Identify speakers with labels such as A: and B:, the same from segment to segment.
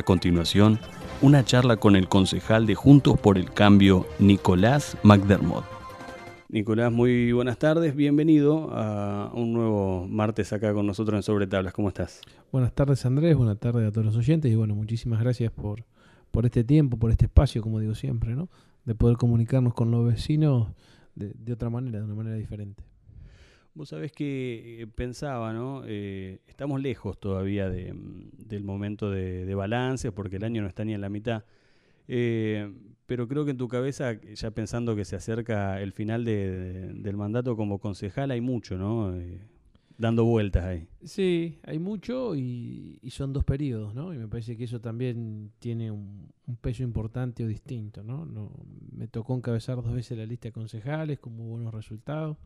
A: A continuación, una charla con el concejal de Juntos por el Cambio, Nicolás McDermott. Nicolás, muy buenas tardes, bienvenido a un nuevo martes acá con nosotros en Sobre Tablas. ¿Cómo estás?
B: Buenas tardes Andrés, buenas tardes a todos los oyentes y bueno, muchísimas gracias por, por este tiempo, por este espacio, como digo siempre, ¿no? De poder comunicarnos con los vecinos de, de otra manera, de una manera diferente.
A: Vos sabés que eh, pensaba, ¿no? Eh, estamos lejos todavía de, mm, del momento de, de balance, porque el año no está ni en la mitad. Eh, pero creo que en tu cabeza, ya pensando que se acerca el final de- de- del mandato como concejal, hay mucho, ¿no? Dando vueltas ahí.
B: Sí, hay mucho y, son dos periodos, ¿no? Y me parece que eso también tiene un, un peso importante o distinto, ¿no? no me tocó encabezar dos veces la lista de concejales con muy buenos resultados.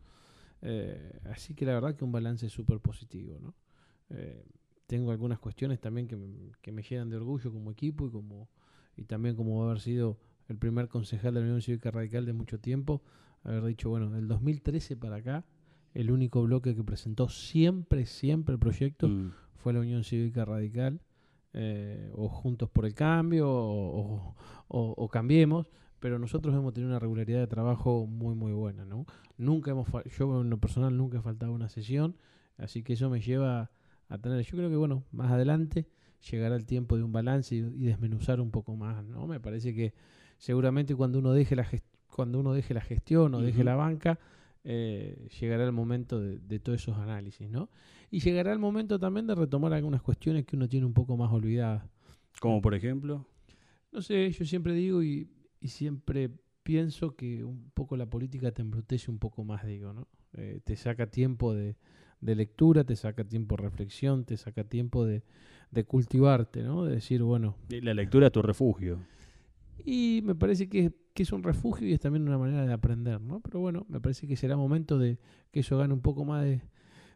B: Eh, así que la verdad que un balance súper positivo, ¿no? Eh, tengo algunas cuestiones también que me, que me llenan de orgullo como equipo y como y también como haber sido el primer concejal de la Unión Cívica Radical de mucho tiempo, haber dicho, bueno, del 2013 para acá, el único bloque que presentó siempre, siempre el proyecto
A: Mm.
B: fue la Unión Cívica Radical, eh, o Juntos por el Cambio, o, o- o- o Cambiemos, pero nosotros hemos tenido una regularidad de trabajo muy, muy buena, ¿no? Nunca hemos, yo en lo personal nunca he faltado una sesión, así que eso me lleva a tener, yo creo que bueno, más adelante llegará el tiempo de un balance y, y desmenuzar un poco más, ¿no? Me parece que seguramente cuando uno deje la, cuando uno deje la gestión o deje la banca, eh, llegará el momento de, de todos esos análisis, ¿no? Y llegará el momento también de retomar algunas cuestiones que uno tiene un poco más olvidadas.
A: Como por ejemplo.
B: No sé, yo siempre digo y, y siempre pienso que un poco la política te embrutece un poco más, digo, ¿no? Eh, te saca tiempo de, de lectura, te saca tiempo de reflexión, te saca tiempo de, de cultivarte, ¿no? De decir, bueno,
A: La lectura es tu refugio.
B: y me parece que, que es un refugio y es también una manera de aprender, ¿no? Pero bueno, me parece que será momento de que eso gane un poco más de,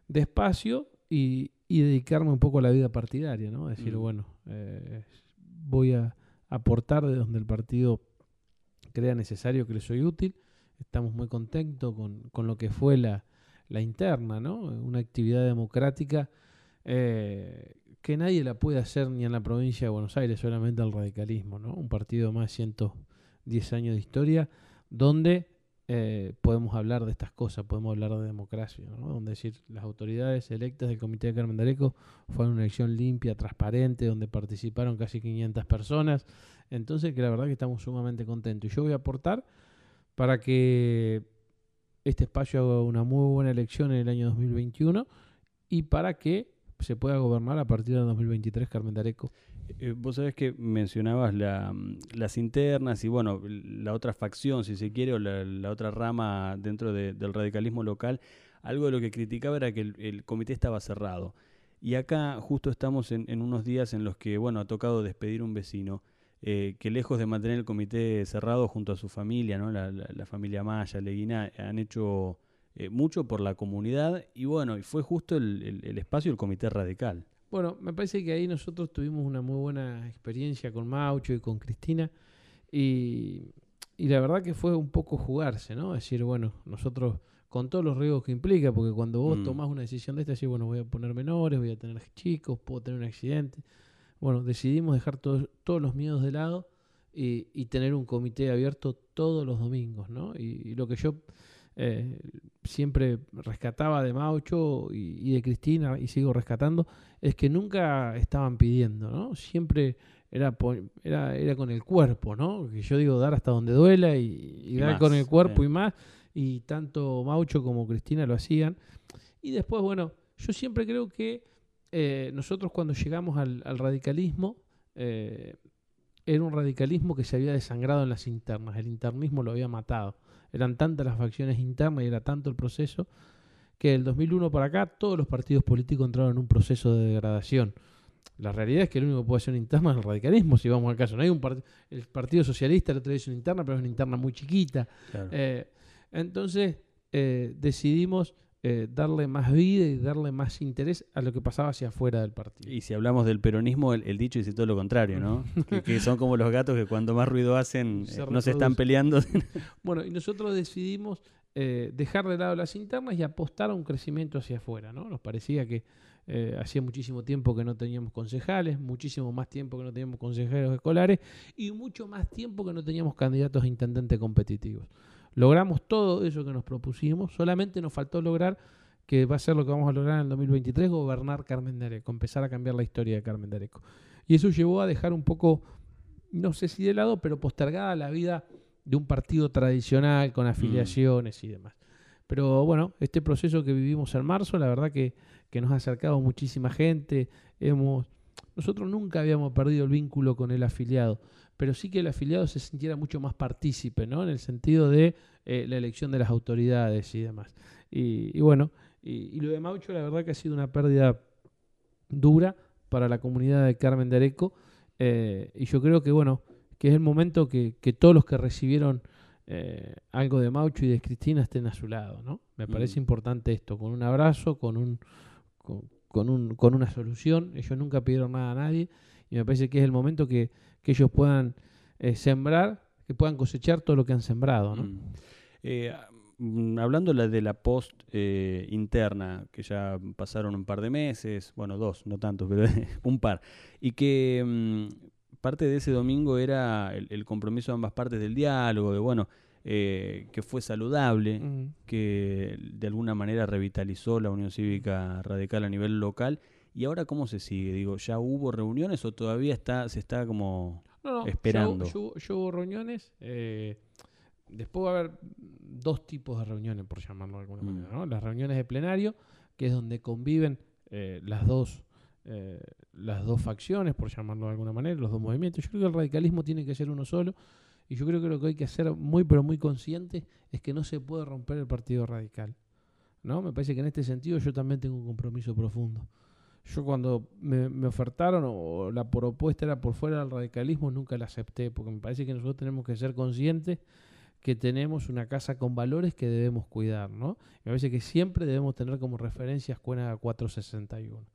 B: de espacio y, y dedicarme un poco a la vida partidaria, ¿no? Decir,
A: Mm.
B: bueno, eh, voy a aportar de donde el partido crea necesario que le soy útil. Estamos muy contentos con, con lo que fue la, la interna, ¿no? Una actividad democrática eh, que nadie la puede hacer ni en la provincia de Buenos Aires, solamente el radicalismo, ¿no? Un partido más de 110 años de historia, donde eh, podemos hablar de estas cosas, podemos hablar de democracia, ¿no? Donde decir, las autoridades electas del Comité de Carmen Areco fueron una elección limpia, transparente, donde participaron casi 500 personas. Entonces, que la verdad que estamos sumamente contentos. Y yo voy a aportar para que este espacio haga una muy buena elección en el año 2021 y para que se pueda gobernar a partir del 2023 Carmen de Areco.
A: Eh, vos sabés que mencionabas la, mm, las internas y bueno, la otra facción, si se quiere, o la, otra rama dentro de- del radicalismo local. Algo de lo que criticaba era que el, comité estaba cerrado. Y acá justo estamos en, unos días en los que, bueno, ha tocado despedir un vecino eh, que lejos de mantener el comité cerrado junto a su familia, ¿no? la familia Maya, Leguina, han hecho eh, mucho por la comunidad y bueno, y fue justo el, el- el espacio del comité radical.
B: Bueno, me parece que ahí nosotros tuvimos una muy buena experiencia con Maucho y con Cristina y, y la verdad que fue un poco jugarse, ¿no? Decir, bueno, nosotros con todos los riesgos que implica, porque cuando vos
A: Mm.
B: tomás una decisión de esta, decís, bueno, voy a poner menores, voy a tener chicos, puedo tener un accidente. Bueno, decidimos dejar todos todos los miedos de lado y, y tener un comité abierto todos los domingos, ¿no? Y, y lo que yo eh, siempre rescataba de Maucho y, y de Cristina, y sigo rescatando, es que nunca estaban pidiendo, ¿no? Siempre era, era, era con el cuerpo, ¿no? Que yo digo dar hasta donde duela y, y
A: Y
B: dar
A: más,
B: con el cuerpo y más, y tanto Maucho como Cristina lo hacían. Y después, bueno, yo siempre creo que eh, nosotros cuando llegamos al, al radicalismo, eh, era un radicalismo que se había desangrado en las internas, el internismo lo había matado. Eran tantas las facciones internas y era tanto el proceso que del 2001 para acá todos los partidos políticos entraron en un proceso de degradación. La realidad es que el único que puede hacer una interna es el radicalismo, si vamos al caso. No hay un el Partido Socialista, el otro día hizo una interna, pero es una interna muy chiquita. Eh, entonces eh, decidimos eh, darle más vida y darle más interés a lo que pasaba hacia afuera del partido.
A: Y si hablamos del peronismo, el, dicho dice todo lo contrario, ¿no? que, son como los gatos que cuando más ruido hacen eh, no se están peleando.
B: bueno, y nosotros decidimos eh, dejar de lado las internas y apostar a un crecimiento hacia afuera, ¿no? Nos parecía que hacía muchísimo tiempo que no teníamos concejales, muchísimo más tiempo que no teníamos consejeros escolares y mucho más tiempo que no teníamos candidatos a intendente competitivos. Logramos todo eso que nos propusimos, solamente nos faltó lograr, que va a ser lo que vamos a lograr en el 2023, gobernar Carmen de Areco, empezar a cambiar la historia de Carmen de Areco. Y eso llevó a dejar un poco, no sé si de lado, pero postergada la vida de un partido tradicional con afiliaciones y demás. Pero bueno, este proceso que vivimos en marzo, la verdad que, que nos ha acercado muchísima gente. Hemos, nosotros nunca habíamos perdido el vínculo con el afiliado pero sí que el afiliado se sintiera mucho más partícipe, ¿no? En el sentido de eh, la elección de las autoridades y demás. Y, bueno, y, lo de Maucho la verdad que ha sido una pérdida dura para la comunidad de Carmen de Areco. Eh, y yo creo que, bueno, que es el momento que, todos los que recibieron eh, algo de Maucho y de Cristina estén a su lado, ¿no? Me parece mm. importante esto, con un abrazo, con un, con, un, con una solución. Ellos nunca pidieron nada a nadie y me parece que es el momento que, que ellos puedan eh, sembrar, que puedan cosechar todo lo que han sembrado. ¿no?
A: Mm. Eh, mm, hablando de la post eh, interna, que ya pasaron un par de meses, bueno, dos, no tantos, pero un par, y que mm, parte de ese domingo era el, compromiso de ambas partes del diálogo, de bueno, que fue saludable, que de alguna manera revitalizó la Unión Cívica Radical a nivel local ¿Y ahora cómo se sigue? Digo, ¿ya hubo reuniones o todavía está se está como esperando?
B: yo, hubo reuniones. Eh, después va a haber dos tipos de reuniones, por llamarlo de alguna manera. ¿no? Las reuniones de plenario, que es donde conviven eh, las dos eh, las dos facciones, por llamarlo de alguna manera, los dos movimientos. Yo creo que el radicalismo tiene que ser uno solo. Y yo creo que lo que hay que hacer muy, pero muy consciente es que no se puede romper el partido radical. ¿no? Me parece que en este sentido yo también tengo un compromiso profundo. Yo cuando me, ofertaron o la propuesta era por fuera del radicalismo, nunca la acepté, porque me parece que nosotros tenemos que ser conscientes que tenemos una casa con valores que debemos cuidar, ¿no? Me parece que siempre debemos tener como referencia Escuela 461.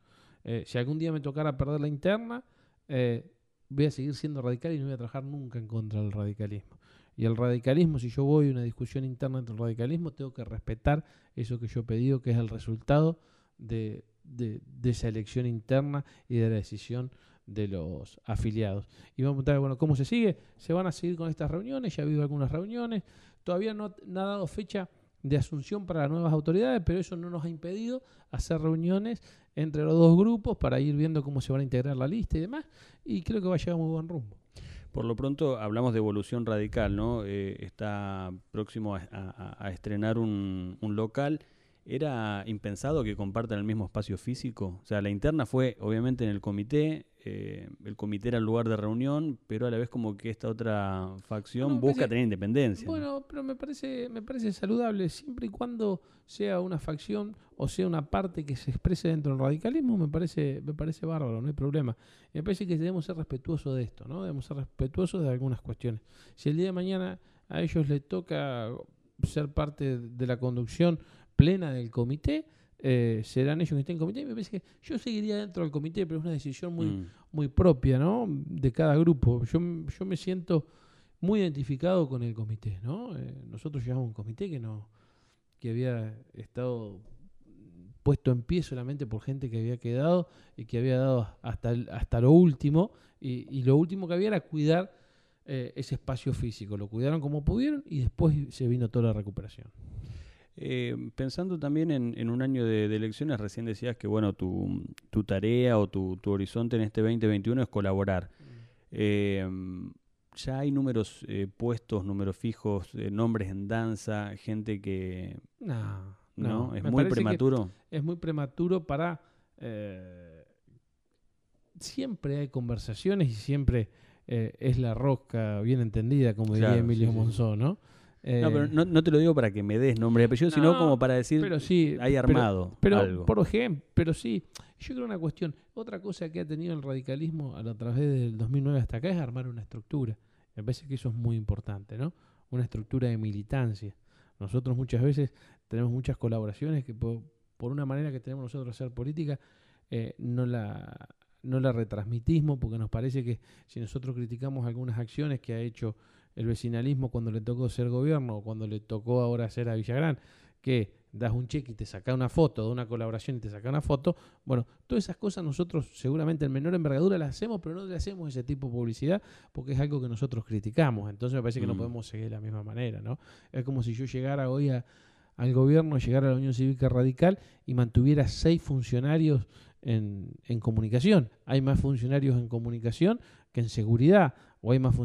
B: Eh, si algún día me tocara perder la interna, eh, voy a seguir siendo radical y no voy a trabajar nunca en contra del radicalismo. Y el radicalismo, si yo voy a una discusión interna entre el radicalismo, tengo que respetar eso que yo he pedido, que es el resultado de, de, esa elección interna y de la decisión de los afiliados. Y vamos a preguntar, bueno, ¿cómo se sigue? Se van a seguir con estas reuniones, ya ha habido algunas reuniones, todavía no, ha dado fecha de asunción para las nuevas autoridades, pero eso no nos ha impedido hacer reuniones entre los dos grupos para ir viendo cómo se van a integrar la lista y demás, y creo que va a llegar muy buen rumbo.
A: Por lo pronto hablamos de evolución radical, ¿no? Eh, está próximo a, estrenar un, un local ¿Era impensado que compartan el mismo espacio físico? O sea, la interna fue obviamente en el comité, eh, el comité era el lugar de reunión, pero a la vez como que esta otra facción busca tener independencia.
B: Bueno, pero me parece, me parece saludable, siempre y cuando sea una facción o sea una parte que se exprese dentro del radicalismo, me parece, me parece bárbaro, no hay problema. me parece que debemos ser respetuosos de esto, ¿no? Debemos ser respetuosos de algunas cuestiones. Si el día de mañana a ellos les toca ser parte de la conducción plena del comité, eh, serán ellos que estén en comité. Y me parece que yo seguiría dentro del comité, pero es una decisión muy, mm. muy propia, ¿no? De cada grupo. Yo, yo me siento muy identificado con el comité, ¿no? Eh, nosotros llevamos un comité que no que había estado puesto en pie solamente por gente que había quedado y que había dado hasta, hasta lo último y, lo último que había era cuidar eh, ese espacio físico. Lo cuidaron como pudieron y después se vino toda la recuperación.
A: Eh, pensando también en, un año de, elecciones, recién decías que bueno, tu, tu tarea o tu, horizonte en este 2021 es colaborar. Mm. Eh, ya hay números eh, puestos, números fijos, nombres en danza, gente que...
B: No,
A: no, es muy prematuro.
B: Es muy prematuro para... siempre hay conversaciones y siempre es la rosca bien entendida, como diría Emilio Monzón, ¿no?
A: No, pero no, no, te lo digo para que me des nombre y apellido, sino como para decir,
B: pero sí,
A: hay armado
B: pero,
A: algo.
B: Por ejemplo, pero sí, yo creo una cuestión, otra cosa que ha tenido el radicalismo a través del 2009 hasta acá es armar una estructura. Me parece que eso es muy importante, ¿no? Una estructura de militancia. Nosotros muchas veces tenemos muchas colaboraciones que por, una manera que tenemos nosotros hacer política, eh, no la no la retransmitimos porque nos parece que si nosotros criticamos algunas acciones que ha hecho el vecinalismo cuando le tocó ser gobierno o cuando le tocó ahora ser a Villagrán, que das un cheque y te saca una foto, de una colaboración y te saca una foto, bueno, todas esas cosas nosotros seguramente en menor envergadura las hacemos, pero no le hacemos ese tipo de publicidad porque es algo que nosotros criticamos, entonces me parece que no mm. podemos seguir de la misma manera, ¿no? Es como si yo llegara hoy al gobierno, llegara a la Unión Cívica Radical y mantuviera seis funcionarios en, en comunicación. Hay más funcionarios en comunicación que en seguridad, o hay más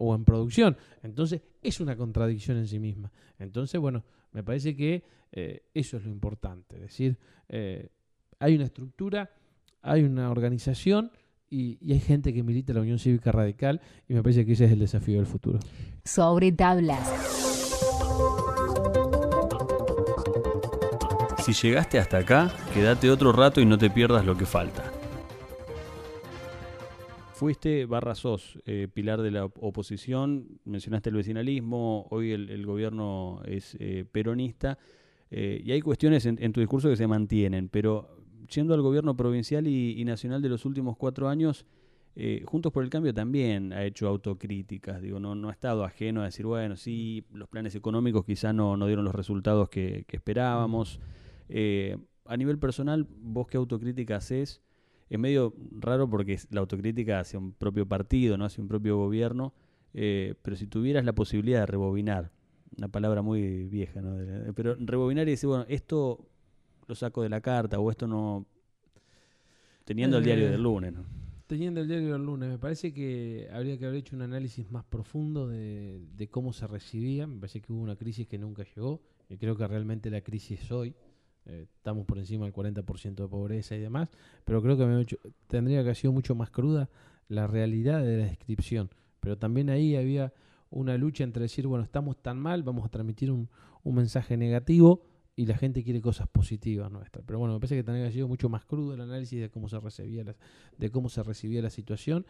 B: o en producción. Entonces, es una contradicción en sí misma. Entonces, bueno, me parece que eh, eso es lo importante. Es decir, eh, hay una estructura, hay una organización y, y, hay gente que milita la Unión Cívica Radical y me parece que ese es el desafío del futuro.
C: Sobre tablas.
A: Si llegaste hasta acá, quédate otro rato y no te pierdas lo que falta fuiste barra sos eh, pilar de la oposición, mencionaste el vecinalismo, hoy el, gobierno es eh, peronista, eh, y hay cuestiones en, tu discurso que se mantienen, pero yendo al gobierno provincial y, nacional de los últimos cuatro años, Juntos por el Cambio también ha hecho autocríticas, digo, no, no ha estado ajeno a decir, bueno, sí, los planes económicos quizá no, no dieron los resultados que, que esperábamos. a nivel personal, ¿vos qué autocrítica haces? Es medio raro porque es la autocrítica hacia un propio partido, no hacia un propio gobierno, eh, pero si tuvieras la posibilidad de rebobinar, una palabra muy vieja, ¿no? pero rebobinar y decir, bueno, esto lo saco de la carta o esto no... Teniendo el diario eh, del lunes, ¿no?
B: Teniendo el diario del lunes, me parece que habría que haber hecho un análisis más profundo de, de cómo se recibía. Me parece que hubo una crisis que nunca llegó y creo que realmente la crisis hoy eh, estamos por encima del 40% de pobreza y demás, pero creo que tendría que haber sido mucho más cruda la realidad de la descripción. Pero también ahí había una lucha entre decir, bueno, estamos tan mal, vamos a transmitir un, mensaje negativo y la gente quiere cosas positivas nuestras. Pero bueno, me parece que tendría que haber sido mucho más crudo el análisis de cómo se recibía la, de cómo se recibía la situación.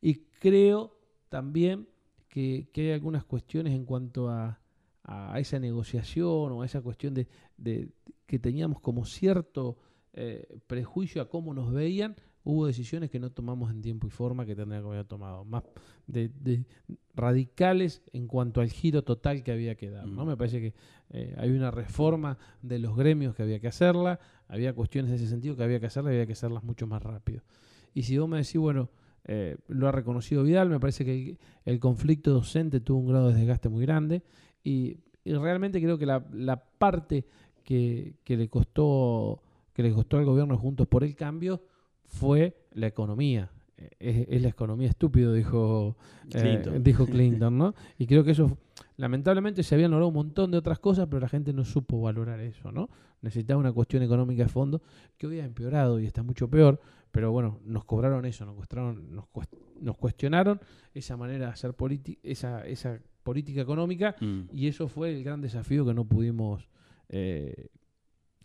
B: Y creo también que hay algunas cuestiones en cuanto a a esa negociación o a esa cuestión de, de que teníamos como cierto eh, prejuicio a cómo nos veían, hubo decisiones que no tomamos en tiempo y forma que tendrían que haber tomado, más de, radicales en cuanto al giro total que había que dar. ¿no? Mm. Me parece que eh, hay una reforma de los gremios que había que hacerla, había cuestiones de ese sentido que había que hacerla y había que hacerlas mucho más rápido. Y si vos me decís, bueno, eh, lo ha reconocido Vidal, me parece que el conflicto docente tuvo un grado de desgaste muy grande y, realmente creo que la, la parte que, que, le costó que le costó al gobierno Juntos por el Cambio fue la economía. Es, la economía estúpido, dijo eh, Clinton. dijo Clinton, ¿no? Y creo que eso, lamentablemente, se habían logrado un montón de otras cosas, pero la gente no supo valorar eso, ¿no? Necesitaba una cuestión económica de fondo que hoy ha empeorado y está mucho peor, pero bueno, nos cobraron eso, nos, nos, nos cuestionaron esa manera de hacer política, esa, esa política económica mm. y eso fue el gran desafío que no pudimos eh,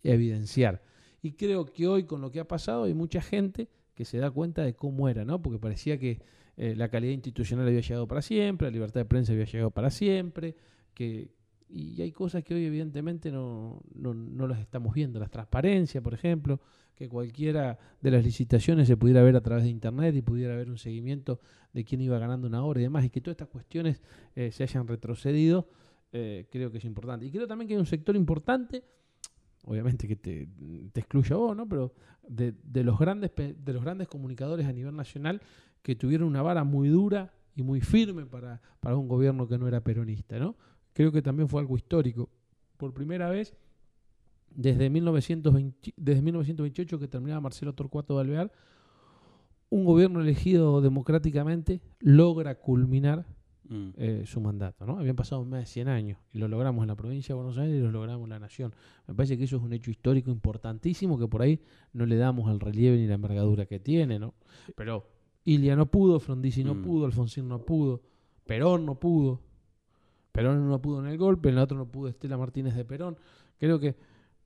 B: evidenciar. Y creo que hoy con lo que ha pasado hay mucha gente que se da cuenta de cómo era, ¿no? Porque parecía que eh, la calidad institucional había llegado para siempre, la libertad de prensa había llegado para siempre, que, y hay cosas que hoy evidentemente no, no, no las estamos viendo. La transparencia, por ejemplo, que cualquiera de las licitaciones se pudiera ver a través de Internet y pudiera haber un seguimiento de quién iba ganando una hora y demás, y que todas estas cuestiones eh, se hayan retrocedido, eh, creo que es importante. Y creo también que hay un sector importante, obviamente que te, te excluye a vos, ¿no? pero de, de, los grandes, de los grandes comunicadores a nivel nacional que tuvieron una vara muy dura y muy firme para, para un gobierno que no era peronista, ¿no? Creo que también fue algo histórico. Por primera vez, desde, 1920, desde 1928 que terminaba Marcelo Torcuato de Alvear, un gobierno elegido democráticamente logra culminar mm. eh, su mandato. ¿no? Habían pasado más de 100 años y lo logramos en la provincia de Buenos Aires y lo logramos en la nación. Me parece que eso es un hecho histórico importantísimo que por ahí no le damos el relieve ni la envergadura que tiene. ¿no? Pero Ilia no pudo, Frondizi no mm. pudo, Alfonsín no pudo, Perón no pudo. Perón uno pudo en el golpe, en el otro no pudo Estela Martínez de Perón. Creo que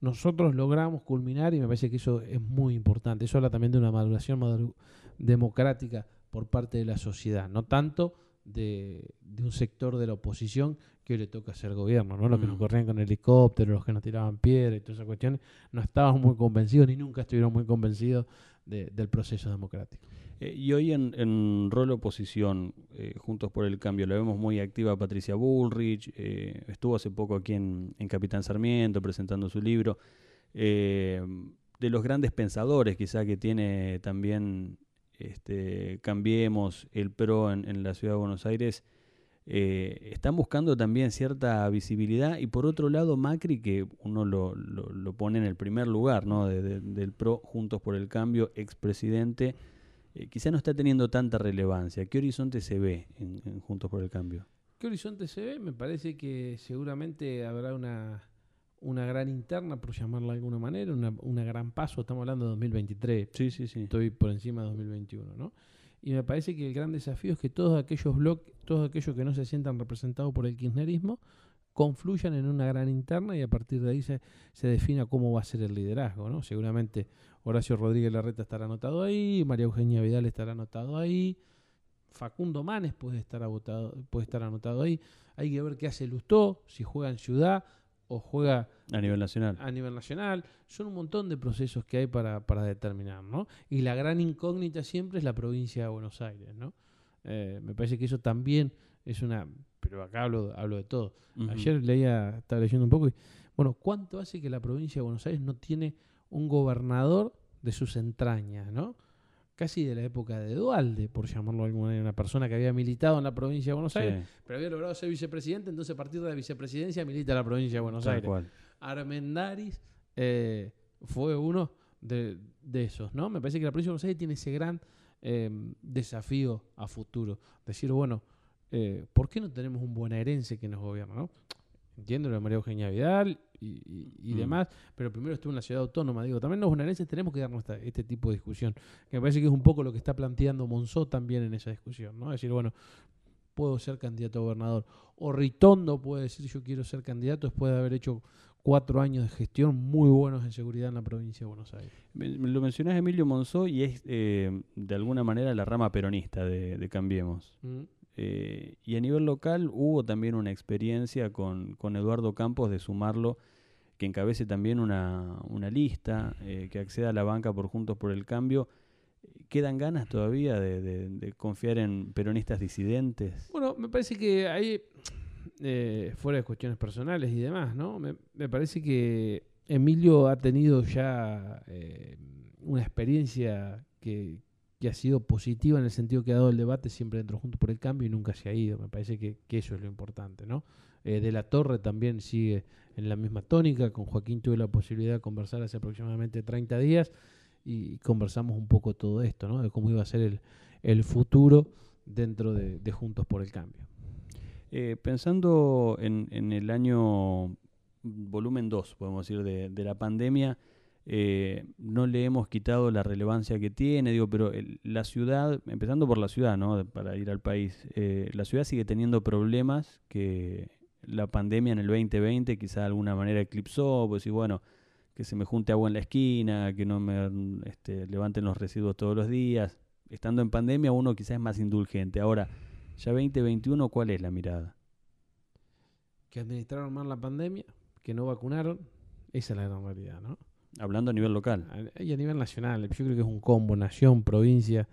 B: nosotros logramos culminar y me parece que eso es muy importante. Eso habla también de una maduración democrática por parte de la sociedad, no tanto de, de un sector de la oposición que hoy le toca ser gobierno, ¿no? Los que nos
A: Mm.
B: corrían con helicópteros, los que nos tiraban piedra y todas esas cuestiones, no estaban muy convencidos ni nunca estuvieron muy convencidos de- del proceso democrático.
A: Eh, y hoy en, rol oposición, eh, Juntos por el Cambio, la vemos muy activa Patricia Bullrich, eh, estuvo hace poco aquí en, Capitán Sarmiento presentando su libro. De los grandes pensadores quizá que tiene también este, Cambiemos, el PRO en la Ciudad de Buenos Aires, eh, están buscando también cierta visibilidad y por otro lado Macri, que uno lo, lo- lo pone en el primer lugar ¿no? de- de- del PRO, Juntos por el Cambio, expresidente, eh, quizá no está teniendo tanta relevancia. ¿Qué horizonte se ve en, en Juntos por el Cambio?
B: ¿Qué horizonte se ve? Me parece que seguramente habrá una, una gran interna, por llamarla de alguna manera, una, una gran paso. Estamos hablando de 2023.
A: Sí, sí, sí.
B: Estoy por encima de 2021, ¿no? Y me parece que el gran desafío es que todos aquellos todos aquellos que no se sientan representados por el kirchnerismo, confluyan en una gran interna y a partir de ahí se, se defina cómo va a ser el liderazgo, ¿no? Seguramente Horacio Rodríguez Larreta estará anotado ahí, María Eugenia Vidal estará anotado ahí, Facundo Manes puede estar, puede estar anotado ahí. Hay que ver qué hace Lustó, si juega en Ciudad o juega
A: A nivel nacional.
B: a nivel nacional. Son un montón de procesos que hay para, para determinar, ¿no? Y la gran incógnita siempre es la provincia de Buenos Aires, ¿no? Eh, me parece que eso también es una... Pero acá hablo, hablo de todo. Ayer leía, estaba leyendo un poco y... Bueno, ¿cuánto hace que la provincia de Buenos Aires no tiene un gobernador de sus entrañas, ¿no? Casi de la época de Dualde, por llamarlo de alguna manera, una persona que había militado en la provincia de Buenos
A: Sí,
B: Aires, pero había logrado ser vicepresidente, entonces a partir de la vicepresidencia milita en la provincia de Buenos
A: tal
B: Aires.
A: cual.
B: Armendaris eh, fue uno de, de esos, ¿no? Me parece que la provincia de Buenos Aires tiene ese gran eh, desafío a futuro. Decir, bueno, eh, ¿por qué no tenemos un bonaerense que nos gobierna, no? Entiendo lo de María Eugenia Vidal y, y- y
A: Mm.
B: demás, pero primero estuvo en la ciudad autónoma. Digo, también los bonaerenses tenemos que darnos esta- este tipo de discusión, que me parece que es un poco lo que está planteando Monzó también en esa discusión, ¿no? Decir, bueno, puedo ser candidato a gobernador. O Ritondo puede decir, yo quiero ser candidato después de haber hecho cuatro años de gestión muy buenos en seguridad en la provincia de Buenos Aires.
A: Lo mencionás Emilio Monzó y es eh, de alguna manera la rama peronista de, de Cambiemos. Eh, y a nivel local hubo también una experiencia con, con Eduardo Campos de sumarlo, que encabece también una, una lista, eh, que acceda a la banca por Juntos por el Cambio. ¿Quedan ganas todavía de, de- de confiar en peronistas disidentes?
B: Bueno, me parece que ahí, eh, fuera de cuestiones personales y demás, ¿no? Me, me parece que Emilio ha tenido ya eh, una experiencia que, ha sido positiva en el sentido que ha dado el debate siempre dentro juntos por el cambio y nunca se ha ido. Me parece que, eso es lo importante, ¿no? Eh, de la Torre también sigue en la misma tónica. Con Joaquín tuve la posibilidad de conversar hace aproximadamente 30 días y conversamos un poco todo esto, ¿no? De cómo iba a ser el, futuro dentro de, de Juntos por el Cambio.
A: Eh, pensando en, en el año mm, volumen 2, podemos decir, de, de la pandemia, eh, no le hemos quitado la relevancia que tiene, digo, pero la ciudad, empezando por la ciudad, ¿no? Para ir al país, eh, la ciudad sigue teniendo problemas que la pandemia en el 2020 quizá de alguna manera eclipsó, pues y bueno, que se me junte agua en la esquina, que no me mm, este, levanten los residuos todos los días. Estando en pandemia uno quizás es más indulgente. Ahora, ya 2021, ¿cuál es la mirada?
B: Que administraron mal la pandemia, que no vacunaron, esa es la gran realidad, ¿no?
A: Hablando a nivel local.
B: Y a nivel nacional, yo creo que es un combo, nación, provincia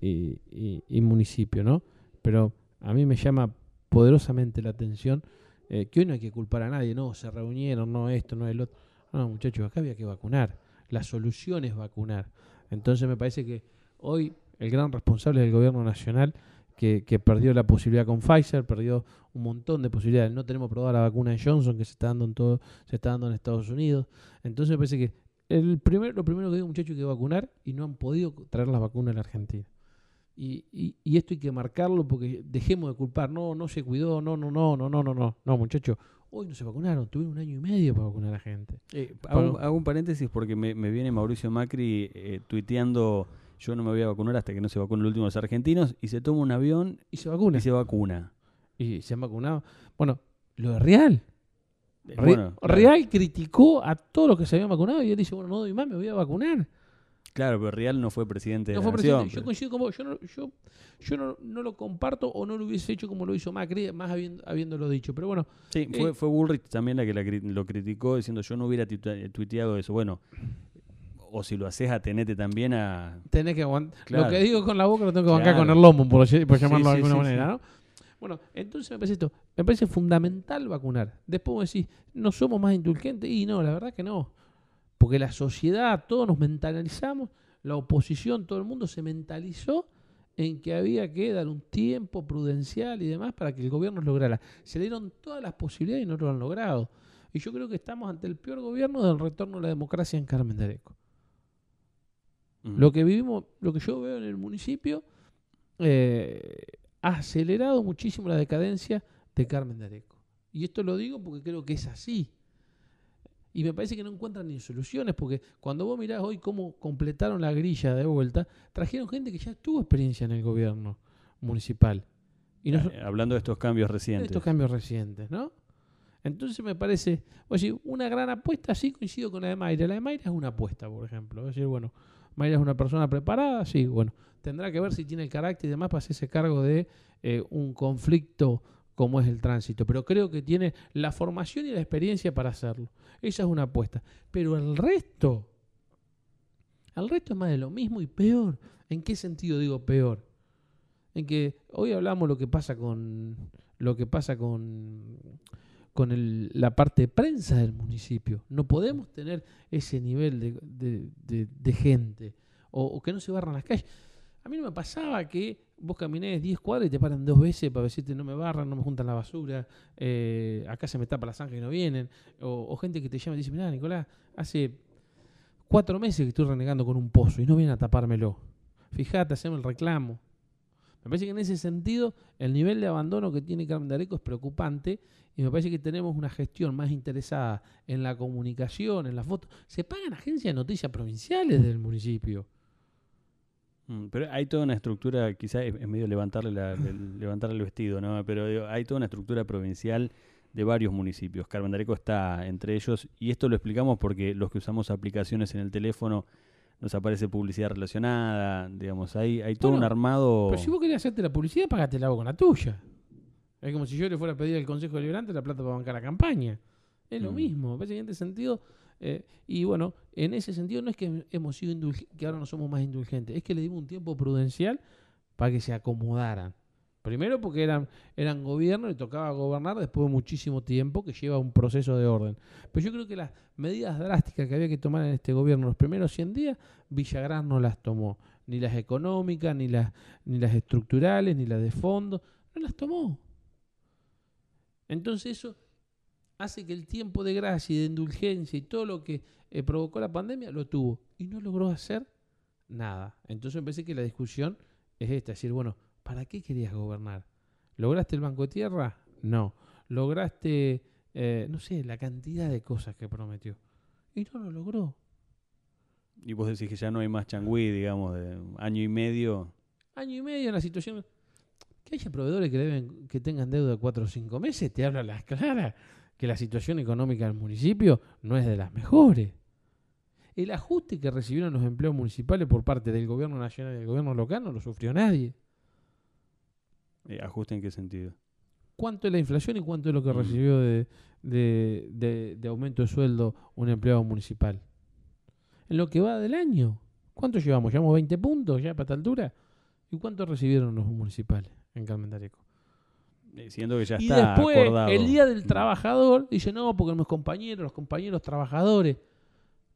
B: y, y- y municipio, ¿no? Pero a mí me llama poderosamente la atención eh, que hoy no hay que culpar a nadie, no, se reunieron, no esto, no el otro. No, muchachos, acá había que vacunar. La solución es vacunar. Entonces me parece que hoy el gran responsable del gobierno nacional que, que perdió la posibilidad con Pfizer, perdió un montón de posibilidades. No tenemos probada la vacuna de Johnson que se está dando en todo, se está dando en Estados Unidos. Entonces me parece que el primer, lo primero que digo, muchachos, hay que vacunar y no han podido traer las vacunas a la Argentina. Y, y, y esto hay que marcarlo porque dejemos de culpar. No, no se cuidó, no, no, no, no, no, no, no. No, muchachos, hoy no se vacunaron, tuvieron un año y medio para vacunar a la gente.
A: Eh, hago un paréntesis porque me, me viene Mauricio Macri eh, tuiteando yo no me voy a vacunar hasta que no se vacunen los últimos argentinos y se toma un avión
B: Y se vacuna.
A: y se vacuna.
B: y se han vacunado. Bueno, Lo de Real. Re-
A: bueno, claro.
B: Real criticó a todos los que se habían vacunado y él dice, bueno, no doy más, me voy a vacunar.
A: Claro, pero Real no fue presidente de
B: No
A: la
B: fue
A: nación.
B: presidente. Yo coincido con vos. Yo, no, yo, yo no, no lo comparto o no lo hubiese hecho como lo hizo Macri, más habiendo, habiéndolo dicho. Pero bueno,
A: Sí, fue,
B: Eh,
A: fue Bullrich también la que la lo criticó diciendo yo no hubiera tuiteado eso. Bueno, o si lo haces, atenete también a...
B: tenés que aguantar. Lo que digo con la boca lo tengo que bancar
A: Claro.
B: con el lomo, por, ll- por llamarlo
A: Sí,
B: de alguna
A: sí,
B: manera,
A: sí.
B: ¿no? Bueno, entonces me parece esto. Me parece fundamental vacunar. Después vos decís, ¿no somos más indulgentes? Y no, la verdad que no. Porque la sociedad, todos nos mentalizamos, la oposición, todo el mundo se mentalizó en que había que dar un tiempo prudencial y demás para que el gobierno lograra. Se le dieron todas las posibilidades y no lo han logrado. Y yo creo que estamos ante el peor gobierno del retorno a la democracia en Carmen de Areco.
A: Mm.
B: Lo que vivimos, lo que yo veo en el municipio, eh, ha acelerado muchísimo la decadencia de Carmen de Areco. Y esto lo digo porque creo que es así. Y me parece que no encuentran ni soluciones, porque cuando vos mirás hoy cómo completaron la grilla de vuelta, trajeron gente que ya tuvo experiencia en el gobierno municipal. Y no,
A: Eh, Hablando de estos cambios
B: de
A: recientes.
B: estos cambios recientes, ¿no? Entonces me parece, voy a decir, una gran apuesta, sí coincido con la de Mayra. La de Mayra es una apuesta, por ejemplo. A decir, bueno, Mayra es una persona preparada, sí, bueno, tendrá que ver si tiene el carácter y demás para hacerse cargo de eh, un conflicto como es el tránsito. Pero creo que tiene la formación y la experiencia para hacerlo. Esa es una apuesta. Pero el resto, el resto es más de lo mismo y peor. ¿En qué sentido digo peor? En que hoy hablamos lo que pasa con lo que pasa con con el- la parte de prensa del municipio. No podemos tener ese nivel de, gente o, que no se barran las calles. A mí no me pasaba que vos caminés 10 cuadras y te paran dos veces para decirte no me barran, no me juntan la basura, eh, acá se me tapa la zanja y no vienen. O, o gente que te llama y dice, mirá Nicolás, hace cuatro meses que estoy renegando con un pozo y no vienen a tapármelo. Fijate, hacemos el reclamo. Me parece que en ese sentido el nivel de abandono que tiene Carmen de Areco es preocupante y me parece que tenemos una gestión más interesada en la comunicación, en la foto. Se pagan agencias de noticias provinciales del municipio.
A: Mm, Pero hay toda una estructura, quizás es, medio levantarle, la- levantarle el vestido, ¿no? Pero digo, hay toda una estructura provincial de varios municipios. Carmen de Areco está entre ellos y esto lo explicamos porque los que usamos aplicaciones en el teléfono nos aparece publicidad relacionada, digamos, hay, hay todo
B: Bueno,
A: un armado...
B: Pero si vos querés hacerte la publicidad, pagátela vos con la tuya. Es como si yo le fuera a pedir al Consejo Deliberante la plata para bancar la campaña. Es lo
A: Mm.
B: mismo. Parece que en este sentido. eh, y bueno, en ese sentido no es que hemos sido que ahora no somos más indulgentes, es que le dimos un tiempo prudencial para que se acomodaran. Primero porque eran, eran gobierno y tocaba gobernar después de muchísimo tiempo que lleva un proceso de orden. Pero yo creo que las medidas drásticas que había que tomar en este gobierno los primeros 100 días, Villagrán no las tomó. Ni las económicas, ni las, ni las estructurales, ni las de fondo. No las tomó. Entonces eso hace que el tiempo de gracia y de indulgencia y todo lo que eh, provocó la pandemia lo tuvo. Y no logró hacer nada. Entonces me parece que la discusión es esta. Es decir, bueno, ¿para qué querías gobernar? ¿Lograste el Banco de Tierra? No. ¿Lograste, eh, no sé, la cantidad de cosas que prometió? Y no lo logró.
A: Y vos decís que ya no hay más changüí, digamos, de año y medio.
B: Año y medio en la situación... Que haya proveedores que, deben, que tengan deuda de 4 o 5 meses, te habla las claras que la situación económica del municipio no es de las mejores. El ajuste que recibieron los empleos municipales por parte del gobierno nacional y del gobierno local no lo sufrió nadie.
A: Eh, ¿Ajuste en qué sentido?
B: ¿Cuánto es la inflación y cuánto es lo que
A: Mm.
B: recibió de, de- de- de aumento de sueldo un empleado municipal? En lo que va del año. ¿Cuánto llevamos? ¿Llevamos 20 puntos ya para esta altura? ¿Y cuánto recibieron los municipales en Carmen de Areco?
A: Eh, que ya
B: Y
A: está
B: después,
A: acordado.
B: el día del
A: Mm.
B: trabajador, dice, no, porque mis compañeros, los compañeros trabajadores.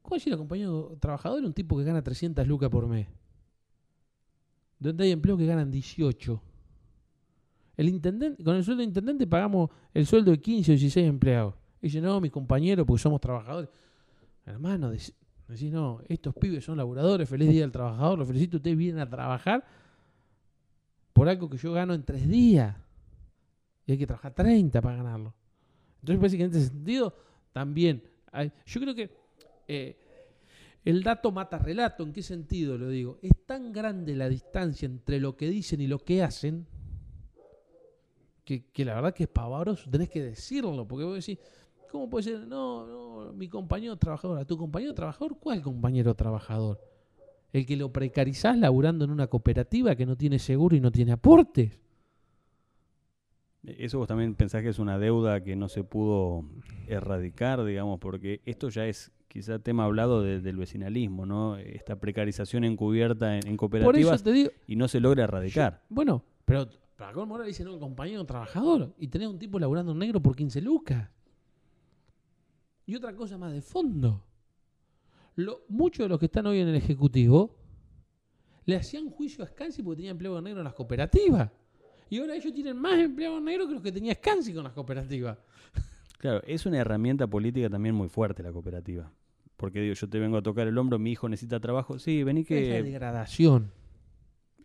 B: ¿Cómo decir los compañeros trabajadores? Un tipo que gana 300 lucas por mes. Donde hay empleos que ganan 18. El intendente, con el sueldo de intendente pagamos el sueldo de 15 o 16 empleados. Dice, no, mis compañeros, porque somos trabajadores. Hermano, dec- decís, no, estos pibes son laburadores, feliz día del trabajador, los felicito, ustedes vienen a trabajar por algo que yo gano en tres días. Y hay que trabajar 30 para ganarlo. Entonces parece que en ese sentido también hay- yo creo que eh, el dato mata relato. ¿En qué sentido lo digo? Es tan grande la distancia entre lo que dicen y lo que hacen que, que la verdad que es pavoroso, tenés que decirlo, porque vos decís, ¿cómo puede ser? No, no, mi compañero trabajador, ¿a tu compañero trabajador? ¿Cuál compañero trabajador? El que lo precarizás laburando en una cooperativa que no tiene seguro y no tiene aportes.
A: Eso vos también pensás que es una deuda que no se pudo erradicar, digamos, porque esto ya es quizá tema hablado de- del vecinalismo, ¿no? Esta precarización encubierta en, en cooperativas
B: digo,
A: y no se logra erradicar.
B: bueno, pero para colmo ahora dice, no, el compañero trabajador. Y tenés un tipo laburando en negro por 15 lucas. Y otra cosa más de fondo. Lo, muchos de los que están hoy en el Ejecutivo le hacían juicio a Scansi porque tenía empleo en negro en las cooperativas. Y ahora ellos tienen más empleados negro que los que tenía Scansi con las cooperativas.
A: Claro, es una herramienta política también muy fuerte la cooperativa. Porque digo, yo te vengo a tocar el hombro, mi hijo necesita trabajo. Sí, vení
B: Es la
A: que
B: degradación.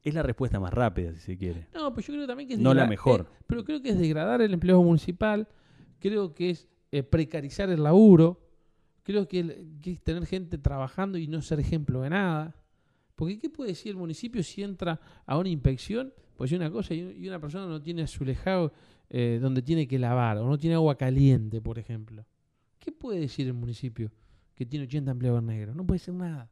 A: Es la respuesta más rápida, si se quiere.
B: No, pero yo creo también que es
A: No la mejor.
B: eh, pero creo que es degradar el empleo municipal, creo que es eh, precarizar el laburo, creo que, el- que es tener gente trabajando y no ser ejemplo de nada. Porque ¿qué puede decir el municipio si entra a una inspección? Pues una cosa y una persona no tiene azulejado eh, donde tiene que lavar o no tiene agua caliente, por ejemplo. ¿Qué puede decir el municipio que tiene 80 empleados negros? No puede decir nada.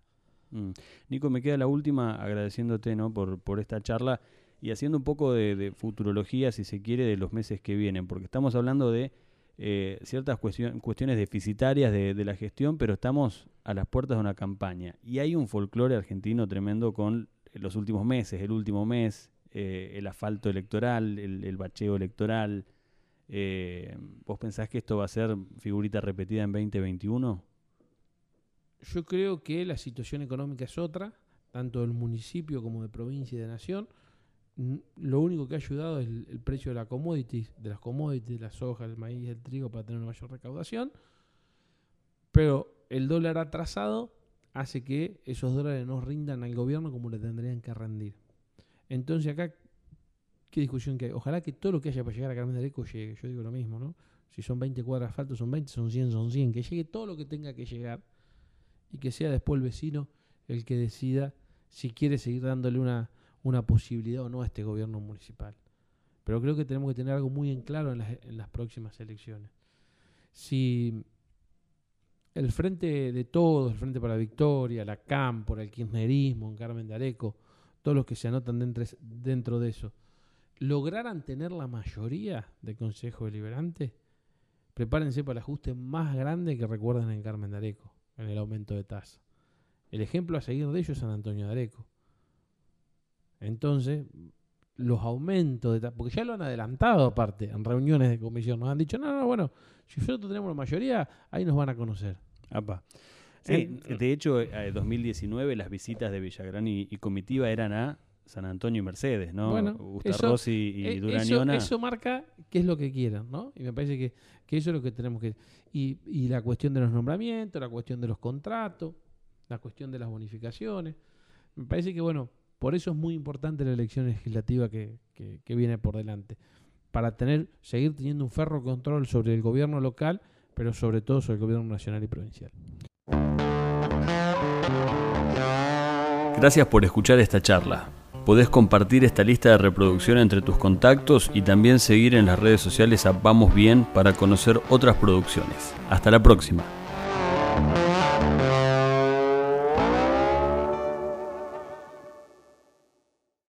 A: Mm. Nico, me queda la última agradeciéndote ¿no? por, esta charla y haciendo un poco de, futurología, si se quiere, de los meses que vienen, porque estamos hablando de eh, ciertas cuestion- cuestiones deficitarias de, de la gestión, pero estamos a las puertas de una campaña. Y hay un folclore argentino tremendo con los últimos meses, el último mes, eh, el asfalto electoral, el, el bacheo electoral. Eh, ¿Vos pensás que esto va a ser figurita repetida en 2021?
B: Yo creo que la situación económica es otra, tanto del municipio como de provincia y de nación. Lo único que ha ayudado es el, precio de la commodities, de las commodities, de la soja, el maíz, el trigo, para tener una mayor recaudación. Pero el dólar atrasado hace que esos dólares no rindan al gobierno como le tendrían que rendir. Entonces acá, ¿qué discusión que hay? Ojalá que todo lo que haya para llegar a Carmen de Areco llegue. Yo digo lo mismo, ¿no? Si son 20 cuadras de asfalto, son 20, son 100, son 100. Que llegue todo lo que tenga que llegar y que sea después el vecino el que decida si quiere seguir dándole una, una posibilidad o no a este gobierno municipal. Pero creo que tenemos que tener algo muy en claro en las, en las próximas elecciones. Si el Frente de Todos, el Frente para la Victoria, la CAM, por el kirchnerismo, en Carmen de Areco, todos los que se anotan dentro, dentro de eso, lograran tener la mayoría del Consejo Deliberante, prepárense para el ajuste más grande que recuerden en Carmen de Areco, en el aumento de tasa. El ejemplo a seguir de ellos es San Antonio de Areco. Entonces, los aumentos de tasa, porque ya lo han adelantado aparte, en reuniones de comisión, nos han dicho, no, no, bueno, si nosotros tenemos la mayoría, ahí nos van a conocer.
A: Apa. Sí,
B: En-
A: de hecho, en 2019 las visitas de Villagrán y, y comitiva eran a San Antonio y Mercedes, ¿no?
B: Bueno,
A: Gustavo
B: eso-
A: Rossi y
B: Eh,
A: Durañona.
B: eso marca qué es lo que quieran, ¿no? Y me parece que, que eso es lo que tenemos que... Y, y la cuestión de los nombramientos, la cuestión de los contratos, la cuestión de las bonificaciones. Me parece que, bueno, por eso es muy importante la elección legislativa que, que- que viene por delante. Para tener, seguir teniendo un ferro control sobre el gobierno local, pero sobre todo sobre el gobierno nacional y provincial.
A: Gracias por escuchar esta charla. Podés compartir esta lista de reproducción entre tus contactos y también seguir en las redes sociales a Vamos Bien para conocer otras producciones. Hasta la próxima.